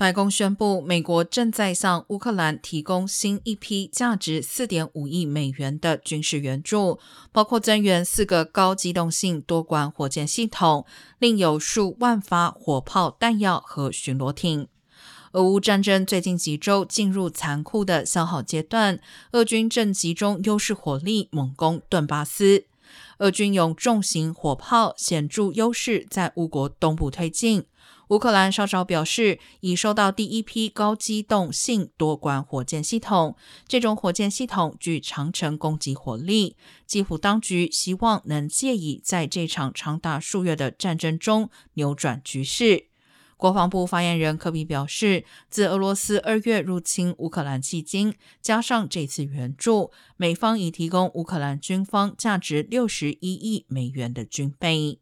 白宫宣布，美国正在向乌克兰提供新一批价值四点五亿美元的军事援助，包括增援四个高机动性多管火箭系统，另有数万发火炮弹药和巡逻艇。俄乌战争最近几周进入残酷的消耗阶段，俄军正集中优势火力猛攻顿巴斯。俄军用重型火炮显著优势在乌国东部推进。乌克兰稍早表示，已收到第一批高机动性多管火箭系统。这种火箭系统具长程攻击火力。基辅当局希望能借以在这场长达数月的战争中扭转局势。国防部发言人科比表示，自俄罗斯二月入侵乌克兰迄今，加上这次援助，美方已提供乌克兰军方价值六十一亿美元的军备。